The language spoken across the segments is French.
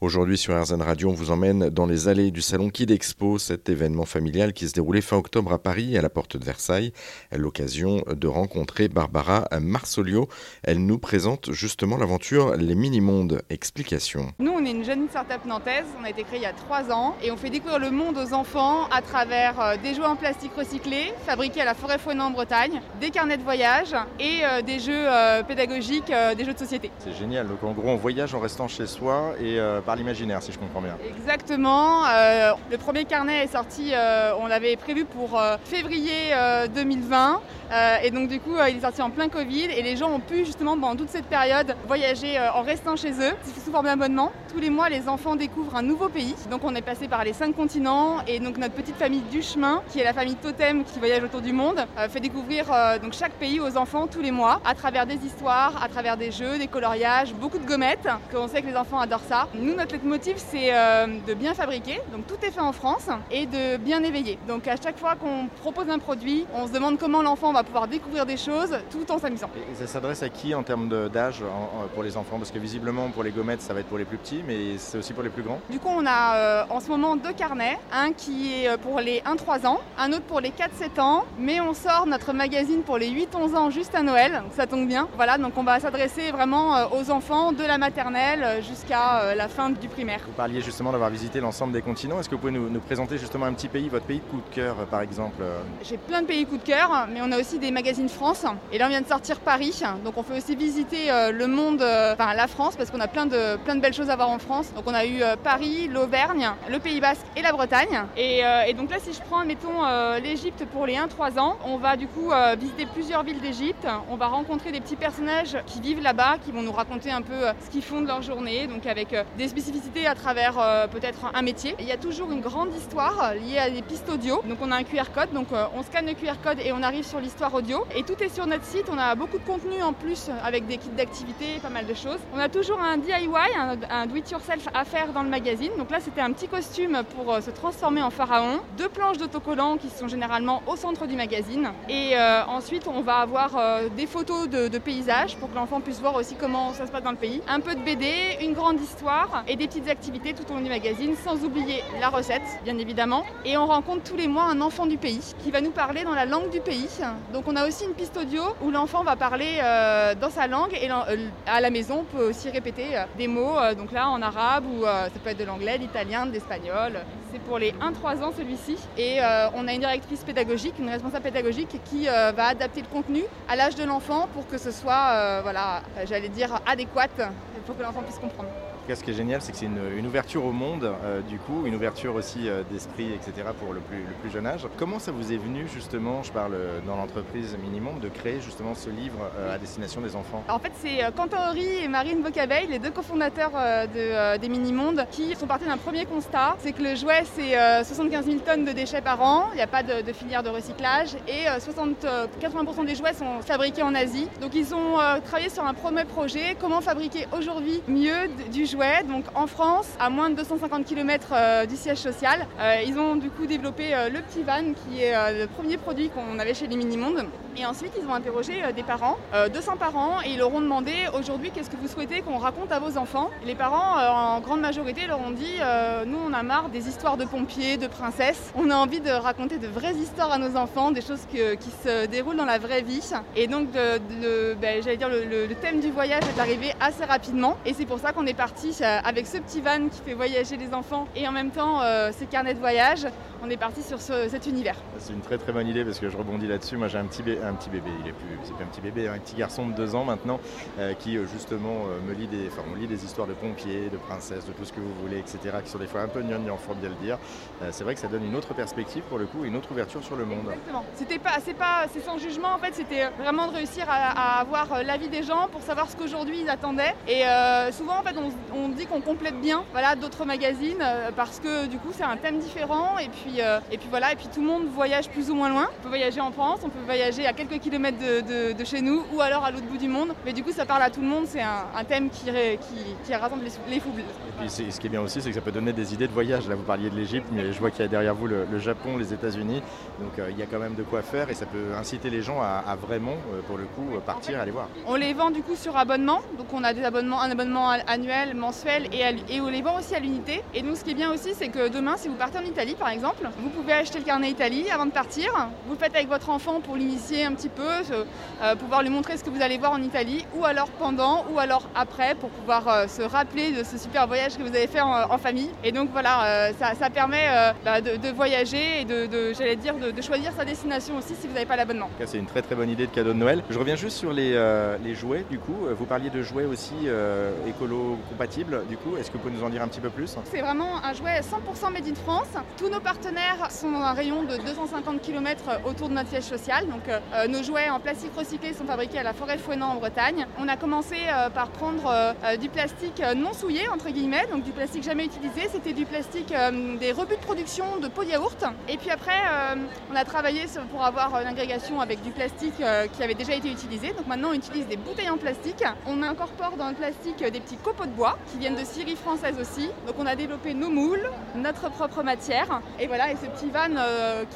Aujourd'hui sur RZN Radio, on vous emmène dans les allées du salon Kid Expo, cet événement familial qui se déroulait fin octobre à Paris, à la porte de Versailles. L'occasion de rencontrer Barbara Marsolio. Elle nous présente justement l'aventure Les Mini-Mondes. Explication. Nous, on est une jeune start-up nantaise. On a été créé il y a trois ans et on fait découvrir le monde aux enfants à travers euh, des jouets en plastique recyclés fabriqués à la forêt Fouenant en Bretagne, des carnets de voyage et euh, des jeux euh, pédagogiques, des jeux de société. C'est génial. Donc en gros, on voyage en restant chez soi et par l'imaginaire, si je comprends bien. Exactement. Euh, le premier carnet est sorti, euh, on l'avait prévu pour euh, février 2020. et donc du coup, il est sorti en plein Covid et les gens ont pu justement pendant toute cette période voyager en restant chez eux. C'est sous forme d'abonnement. Tous les mois, les enfants découvrent un nouveau pays. Donc on est passé par les cinq continents et donc notre petite famille du chemin, qui est la famille Totem qui voyage autour du monde, fait découvrir donc chaque pays aux enfants tous les mois à travers des histoires, à travers des jeux, des coloriages, beaucoup de gommettes. On sait que les enfants adorent ça. Nous, notre motif, c'est euh, de bien fabriquer, donc tout est fait en France, et de bien éveiller. Donc à chaque fois qu'on propose un produit, on se demande comment l'enfant va pouvoir découvrir des choses tout en s'amusant. Et ça s'adresse à qui en termes d'âge pour les enfants? Parce que visiblement pour les gommettes, ça va être pour les plus petits, mais c'est aussi pour les plus grands. Du coup, on a euh, en ce moment deux carnets, un qui est euh, pour les 1-3 ans, un autre pour les 4-7 ans, mais on sort notre magazine pour les 8-11 ans juste à Noël, donc ça tombe bien. Voilà, donc on va s'adresser vraiment aux enfants de la maternelle jusqu'à la fin du primaire. Vous parliez justement d'avoir visité l'ensemble des continents. Est-ce que vous pouvez nous, présenter justement un petit pays, votre pays coup de cœur par exemple J'ai plein de pays coup de cœur, mais on a aussi des magazines France. Et là on vient de sortir Paris, donc on fait aussi visiter euh, le monde, euh, enfin la France, parce qu'on a plein de, plein de belles choses à voir en France. Donc on a eu euh, Paris, l'Auvergne, le Pays Basque et la Bretagne. Et, donc là si je prends, mettons, l'Égypte pour les 1-3 ans, on va du coup visiter plusieurs villes d'Égypte. On va rencontrer des petits personnages qui vivent là-bas, qui vont nous raconter un peu ce qu'ils font de leur journée, donc avec des spécificités à travers euh, peut-être un métier. Il y a toujours une grande histoire liée à des pistes audio. Donc on a un QR code, donc euh, on scanne le QR code et on arrive sur l'histoire audio. Et tout est sur notre site. On a beaucoup de contenu en plus avec des kits d'activité, pas mal de choses. On a toujours un DIY, un, do-it-yourself à faire dans le magazine. Donc là c'était un petit costume pour euh, se transformer en pharaon. Deux planches d'autocollants qui sont généralement au centre du magazine. Et ensuite on va avoir des photos de paysages pour que l'enfant puisse voir aussi comment ça se passe dans le pays. Un peu de BD, une grande histoire et des petites activités tout au long du magazine, sans oublier la recette, bien évidemment. Et on rencontre tous les mois un enfant du pays qui va nous parler dans la langue du pays. Donc on a aussi une piste audio où l'enfant va parler euh, dans sa langue et euh, à la maison on peut aussi répéter euh, des mots, donc là en arabe ou ça peut être de l'anglais, d'italien, d'espagnol. C'est pour les 1-3 ans celui-ci. Et on a une directrice pédagogique, une responsable pédagogique qui va adapter le contenu à l'âge de l'enfant pour que ce soit, voilà, j'allais dire, adéquat pour que l'enfant puisse comprendre ce qui est génial, c'est que c'est une, ouverture au monde, euh, du coup, une ouverture aussi euh, d'esprit, etc., pour le plus, jeune âge. Comment ça vous est venu, justement, je parle euh, dans l'entreprise Minimum, de créer justement ce livre à destination des enfants? En fait, c'est Quentin Horry et Marine Bocabeil, les deux cofondateurs de, des Minimondes, qui sont partis d'un premier constat c'est que le jouet, c'est 75 000 tonnes de déchets par an, il n'y a pas de, filière de recyclage, et 60, 80% des jouets sont fabriqués en Asie. Donc, ils ont travaillé sur un premier projet comment fabriquer aujourd'hui mieux du jouet donc en France, à moins de 250 km euh, du siège social. Euh, ils ont du coup développé euh, le petit van qui est le premier produit qu'on avait chez les Minimondes. Et ensuite, ils ont interrogé des parents, 200 parents, et ils leur ont demandé aujourd'hui qu'est-ce que vous souhaitez qu'on raconte à vos enfants? Les parents, en grande majorité, leur ont dit nous, on a marre des histoires de pompiers, de princesses. On a envie de raconter de vraies histoires à nos enfants, des choses qui se déroulent dans la vraie vie. Et donc, ben, j'allais dire, le thème du voyage est arrivé assez rapidement. Et c'est pour ça qu'on est parti euh, avec ce petit van qui fait voyager les enfants et en même temps euh, ces carnets de voyage, on est parti sur cet univers. C'est une très très bonne idée parce que je rebondis là-dessus. Moi j'ai un petit, un petit bébé, il est plus, c'est un petit bébé, un petit garçon de deux ans maintenant euh, qui justement me lit des, on lit des histoires de pompiers, de princesses, de tout ce que vous voulez, etc. qui sont des fois un peu gnangnan, faut bien le dire. c'est vrai que ça donne une autre perspective pour le coup, une autre ouverture sur le monde. Exactement. C'était pas, c'est pas, c'est sans jugement en fait. C'était vraiment de réussir à, avoir l'avis des gens pour savoir ce qu'aujourd'hui ils attendaient. Et souvent en fait on dit qu'on complète bien voilà, d'autres magazines euh, parce que du coup c'est un thème différent et puis, euh, et puis voilà et puis tout le monde voyage plus ou moins loin. On peut voyager en France, on peut voyager à quelques kilomètres de, chez nous ou alors à l'autre bout du monde. Mais du coup ça parle à tout le monde, c'est un, thème qui, qui, qui rassemble les, les foules. Et puis ce qui est bien aussi c'est que ça peut donner des idées de voyage. Là vous parliez de l'Égypte, mais je vois qu'il y a derrière vous le, Japon, les États-Unis. Donc euh, il y a quand même de quoi faire et ça peut inciter les gens à, vraiment pour le coup partir et aller voir. On les vend du coup sur abonnement. Donc on a des abonnements, un abonnement annuel mensuel et, et on les vend aussi à l'unité. Et donc ce qui est bien aussi, c'est que demain, si vous partez en Italie par exemple, vous pouvez acheter le carnet Italie avant de partir. Vous le faites avec votre enfant pour l'initier un petit peu, euh, pouvoir lui montrer ce que vous allez voir en Italie, ou alors pendant, ou alors après, pour pouvoir euh, se rappeler de ce super voyage que vous avez fait en, famille. Et donc voilà, euh, ça, permet bah, de, voyager et de, j'allais dire, de, choisir sa destination aussi si vous n'avez pas l'abonnement. C'est une très très bonne idée de cadeau de Noël. Je reviens juste sur les, les jouets du coup. Vous parliez de jouets aussi écolo-compatibles du coup. Est-ce que vous pouvez nous en dire un petit peu plus? C'est vraiment un jouet 100% made in France. Tous nos partenaires sont dans un rayon de 250 km autour de notre siège social. Donc nos jouets en plastique recyclé sont fabriqués à la forêt Fouenant en Bretagne. On a commencé par prendre du plastique non souillé entre guillemets, donc du plastique jamais utilisé. C'était du plastique des rebuts de production de pots de yaourt. Et puis après, on a travaillé pour avoir une agrégation avec du plastique qui avait déjà été utilisé. Donc maintenant, on utilise des bouteilles en plastique. On incorpore dans le plastique des petits copeaux de bois qui viennent de Syrie française aussi. Donc on a développé nos moules, notre propre matière. Et voilà, et ce petit van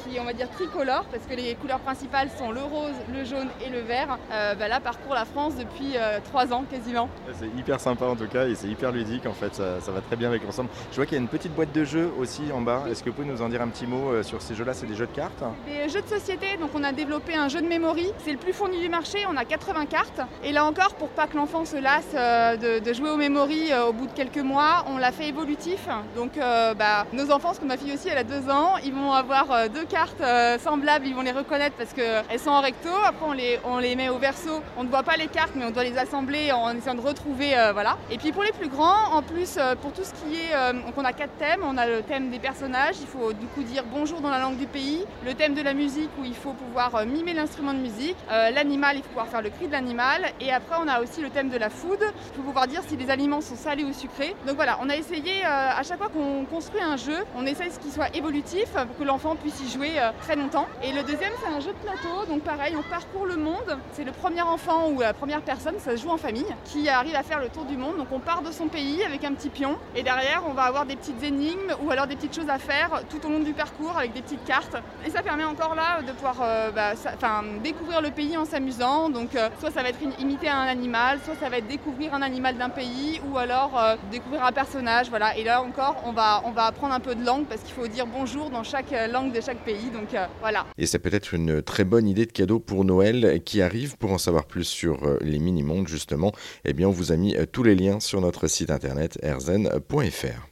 qui est, on va dire, tricolore, parce que les couleurs principales sont le rose, le jaune et le vert, euh, bah là parcourt la France depuis euh, trois ans quasiment. C'est hyper sympa en tout cas et c'est hyper ludique en fait, ça, va très bien avec l'ensemble. Je vois qu'il y a une petite boîte de jeux aussi en bas. Est-ce que vous pouvez nous en dire un petit mot euh, sur ces jeux-là? C'est des jeux de cartes? Des jeux de société, donc on a développé un jeu de memory. C'est le plus fourni du marché, on a 80 cartes. Et là encore, pour pas que l'enfant se lasse de, jouer au memory au bout de quelques mois, on l'a fait évolutif. Donc bah, nos enfants, parce que ma fille aussi elle a deux ans, ils vont avoir deux cartes semblables, ils vont les reconnaître parce qu'elles sont en recto. Après on les, on les met au verso. On ne voit pas les cartes mais on doit les assembler en essayant de retrouver. Euh, voilà. Et puis pour les plus grands, en plus euh, pour tout ce qui est. Euh, on a quatre thèmes. On a le thème des personnages, il faut du coup dire bonjour dans la langue du pays. Le thème de la musique où il faut pouvoir mimer l'instrument de musique. L'animal, il faut pouvoir faire le cri de l'animal. Et après on a aussi le thème de la food. Il faut pouvoir dire si les aliments sont salés ou sucrés. Donc voilà, on a essayé à chaque fois qu'on construit un jeu, on essaye ce qui soit évolutif pour que l'enfant puisse y jouer très longtemps. Et le deuxième c'est un jeu de plateau. Donc pareil, on parcourt le monde. C'est le premier enfant ou la première personne, ça se joue en famille, qui arrive à faire le tour du monde. Donc on part de son pays avec un petit pion et derrière on va avoir des petites énigmes ou alors des petites choses à faire tout au long du parcours avec des petites cartes. Et ça permet encore là de pouvoir euh, bah, découvrir le pays en s'amusant. Donc euh, soit ça va être imiter un animal, soit ça va être découvrir un animal d'un pays ou alors euh, découvrir un personnage. Voilà. Et là encore on va, on va apprendre un peu de langue parce qu'il faut dire bonjour dans chaque langue de chaque pays. Donc voilà. Et c'est peut-être une très bonne idée de cadeau pour Noël qui arrive. Pour en savoir plus sur euh, les mini-mondes, justement, eh bien, on vous a mis euh, tous les liens sur notre site internet erzen.fr.